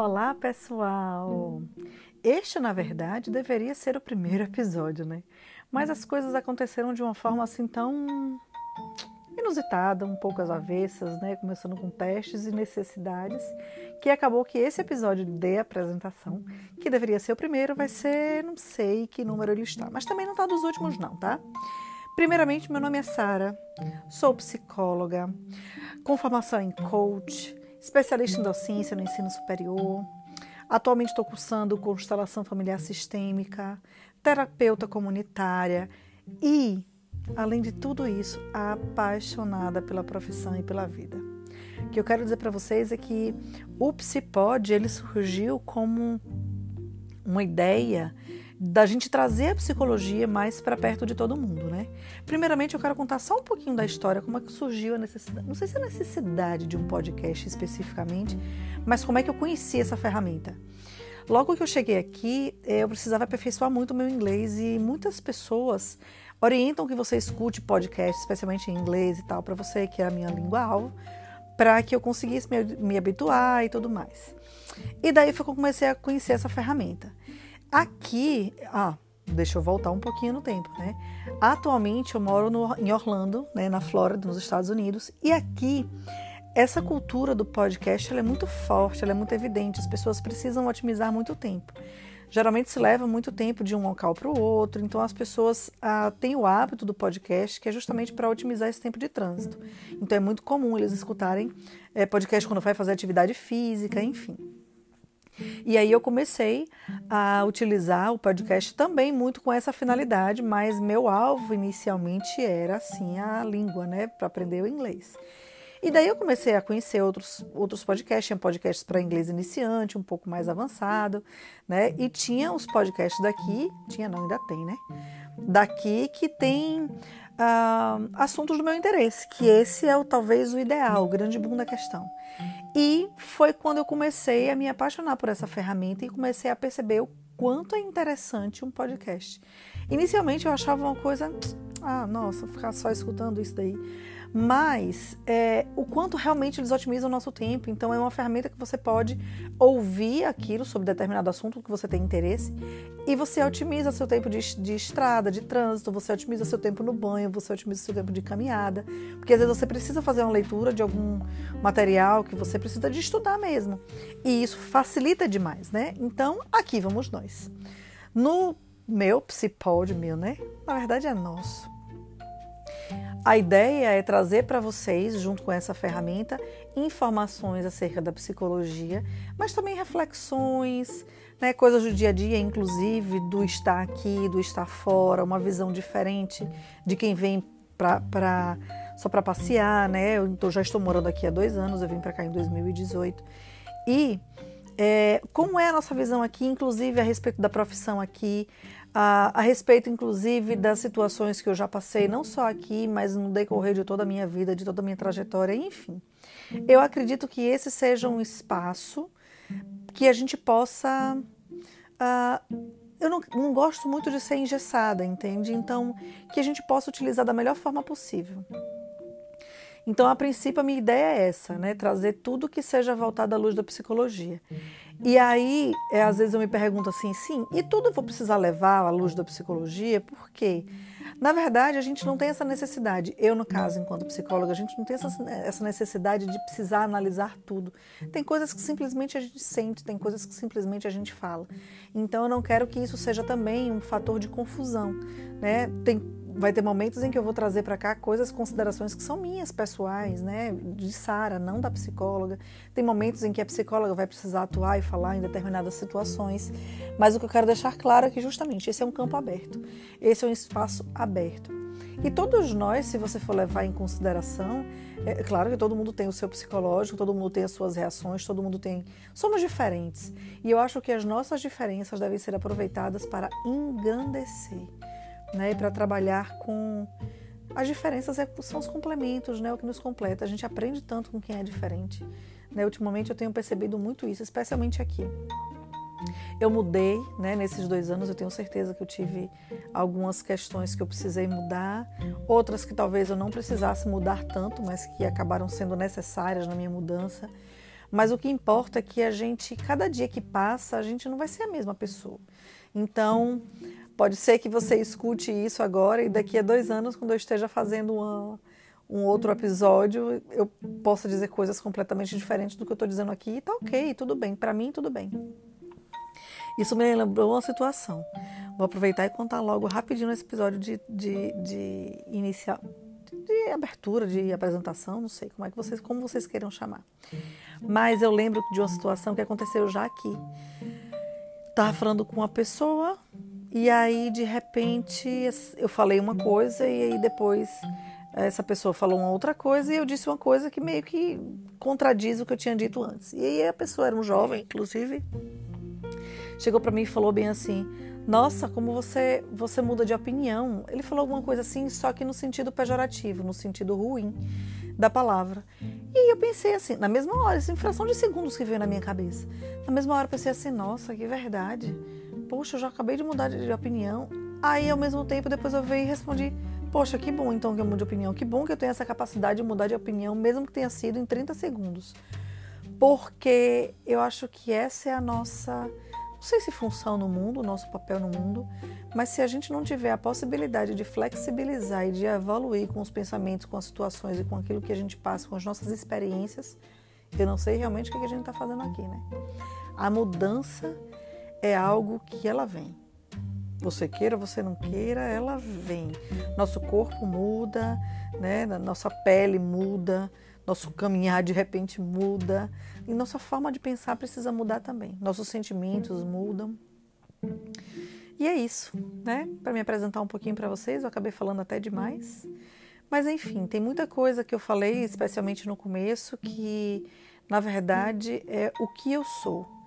Olá, pessoal! Este, na verdade, deveria ser o primeiro episódio, né? Mas as coisas aconteceram de uma forma assim tão inusitada, um pouco às avessas, né? Começando com testes e necessidades, que acabou que esse episódio de apresentação, que deveria ser o primeiro, vai ser, não sei que número ele está, mas também não está dos últimos, não, tá? Primeiramente, meu nome é Sara, sou psicóloga, com formação em coach, especialista em docência no ensino superior. Atualmente estou cursando constelação familiar sistêmica, terapeuta comunitária e, além de tudo isso, apaixonada pela profissão e pela vida. O que eu quero dizer para vocês é que o Psipod ele surgiu como uma ideia da gente trazer a psicologia mais para perto de todo mundo, né? Primeiramente, eu quero contar só um pouquinho da história, como é que surgiu a necessidade, não sei se é a necessidade de um podcast especificamente, mas como é que eu conheci essa ferramenta. Logo que eu cheguei aqui, eh, eu precisava aperfeiçoar muito o meu inglês e muitas pessoas orientam que você escute podcast, especialmente em inglês e tal, para você que é a minha língua alvo, para que eu conseguisse me, me habituar e tudo mais. E daí foi que eu comecei a conhecer essa ferramenta. Aqui, ah, deixa eu voltar um pouquinho no tempo, né? Atualmente eu moro no, em Orlando, né, na Flórida, nos Estados Unidos, e aqui essa cultura do podcast é muito forte, é muito evidente. As pessoas precisam otimizar muito tempo. Geralmente se leva muito tempo de um local para o outro, então as pessoas ah, têm o hábito do podcast, que é justamente para otimizar esse tempo de trânsito. Então é muito comum eles escutarem é, podcast quando vai fazer atividade física, enfim. E aí eu comecei a utilizar o podcast também muito com essa finalidade, mas meu alvo inicialmente era assim a língua, né, para aprender o inglês. E daí eu comecei a conhecer outros, outros podcasts, tinha podcasts para inglês iniciante, um pouco mais avançado, né? E tinha os podcasts daqui, tinha não, ainda tem, né? Daqui que tem uh, assuntos do meu interesse, que esse é o, talvez o ideal, o grande boom da questão. E foi quando eu comecei a me apaixonar por essa ferramenta e comecei a perceber o quanto é interessante um podcast. Inicialmente eu achava uma coisa, ah, nossa, ficar só escutando isso daí mas é, o quanto realmente eles otimizam o nosso tempo. Então, é uma ferramenta que você pode ouvir aquilo sobre determinado assunto que você tem interesse e você otimiza seu tempo de, de estrada, de trânsito, você otimiza seu tempo no banho, você otimiza seu tempo de caminhada, porque às vezes você precisa fazer uma leitura de algum material que você precisa de estudar mesmo. E isso facilita demais, né? Então, aqui vamos nós. No meu Psipod, meu, né? Na verdade é nosso a ideia é trazer para vocês, junto com essa ferramenta, informações acerca da psicologia, mas também reflexões, né, coisas do dia a dia, inclusive do estar aqui, do estar fora, uma visão diferente de quem vem para só para passear, né? Eu então, já estou morando aqui há dois anos, eu vim para cá em 2018 e é, como é a nossa visão aqui, inclusive a respeito da profissão aqui, a, a, respeito, inclusive, das situações que eu já passei, não só aqui, mas no decorrer de toda a minha vida, de toda a minha trajetória, enfim. Eu acredito que esse seja um espaço que a gente possa. Uh, eu não, não gosto muito de ser engessada, entende? Então, que a gente possa utilizar da melhor forma possível. Então, a princípio, a minha ideia é essa, né? Trazer tudo que seja voltado à luz da psicologia. E aí, é, às vezes eu me pergunto assim, sim, e tudo eu vou precisar levar à luz da psicologia? Por quê? Na verdade, a gente não tem essa necessidade. Eu, no caso, enquanto psicóloga, a gente não tem essa, essa necessidade de precisar analisar tudo. Tem coisas que simplesmente a gente sente, tem coisas que simplesmente a gente fala. Então, eu não quero que isso seja também um fator de confusão. Né? Tem vai ter momentos em que eu vou trazer para cá coisas, considerações que são minhas pessoais, né, de Sara, não da psicóloga. Tem momentos em que a psicóloga vai precisar atuar e falar em determinadas situações, mas o que eu quero deixar claro é que justamente esse é um campo aberto, esse é um espaço aberto. E todos nós, se você for levar em consideração, é claro que todo mundo tem o seu psicológico, todo mundo tem as suas reações, todo mundo tem. Somos diferentes. E eu acho que as nossas diferenças devem ser aproveitadas para engrandecer né? Para trabalhar com as diferenças é, são os complementos, né? O que nos completa. A gente aprende tanto com quem é diferente. Né? Ultimamente eu tenho percebido muito isso, especialmente aqui. Eu mudei, né? Nesses dois anos eu tenho certeza que eu tive algumas questões que eu precisei mudar, outras que talvez eu não precisasse mudar tanto, mas que acabaram sendo necessárias na minha mudança. Mas o que importa é que a gente, cada dia que passa, a gente não vai ser a mesma pessoa. Então, pode ser que você escute isso agora e daqui a dois anos, quando eu esteja fazendo uma, um outro episódio, eu possa dizer coisas completamente diferentes do que eu estou dizendo aqui. E tá ok, tudo bem. Para mim, tudo bem. Isso me lembrou uma situação. Vou aproveitar e contar logo rapidinho esse episódio de, de, de inicial de abertura, de apresentação, não sei como é que vocês, como vocês queiram chamar. Mas eu lembro de uma situação que aconteceu já aqui. Estava falando com uma pessoa e aí de repente eu falei uma coisa e aí depois essa pessoa falou uma outra coisa e eu disse uma coisa que meio que contradiz o que eu tinha dito antes. E aí a pessoa era um jovem, inclusive, chegou para mim e falou bem assim: nossa, como você você muda de opinião. Ele falou alguma coisa assim, só que no sentido pejorativo, no sentido ruim da palavra. E eu pensei assim, na mesma hora, assim, fração de segundos que veio na minha cabeça. Na mesma hora eu pensei assim, nossa, que verdade. Poxa, eu já acabei de mudar de, opinião. Aí, ao mesmo tempo, depois eu veio e respondi, poxa, que bom então que eu mude de opinião. Que bom que eu tenho essa capacidade de mudar de opinião, mesmo que tenha sido em 30 segundos. Porque eu acho que essa é a nossa não sei se função no mundo, nosso papel no mundo, mas se a gente não tiver a possibilidade de flexibilizar e de evoluir com os pensamentos, com as situações e com aquilo que a gente passa, com as nossas experiências, eu não sei realmente o que a gente está fazendo aqui, né? A mudança é algo que ela vem. Você queira, você não queira, ela vem. Nosso corpo muda, né? Nossa pele muda, nosso caminhar de repente muda e nossa forma de pensar precisa mudar também. Nossos sentimentos mudam. E é isso, né? Para me apresentar um pouquinho para vocês, eu acabei falando até demais. Mas enfim, tem muita coisa que eu falei, especialmente no começo, que na verdade é o que eu sou.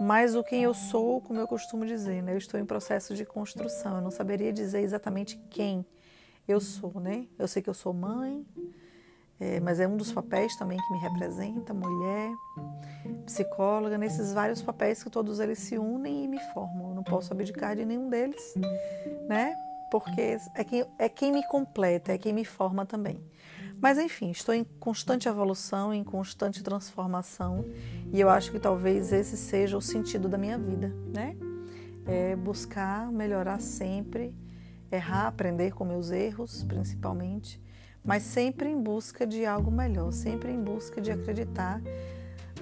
Mas o quem eu sou, como eu costumo dizer, né? Eu estou em processo de construção. Eu não saberia dizer exatamente quem eu sou, né? Eu sei que eu sou mãe, é, mas é um dos papéis também que me representa, mulher, psicóloga, nesses vários papéis que todos eles se unem e me formam. Eu não posso abdicar de nenhum deles, né? Porque é quem, é quem me completa, é quem me forma também. Mas enfim, estou em constante evolução, em constante transformação, e eu acho que talvez esse seja o sentido da minha vida, né? É buscar melhorar sempre, errar, aprender com meus erros, principalmente mas sempre em busca de algo melhor, sempre em busca de acreditar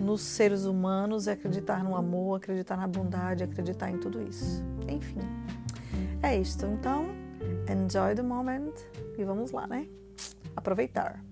nos seres humanos, acreditar no amor, acreditar na bondade, acreditar em tudo isso. Enfim, é isto. Então, enjoy the moment e vamos lá, né? Aproveitar.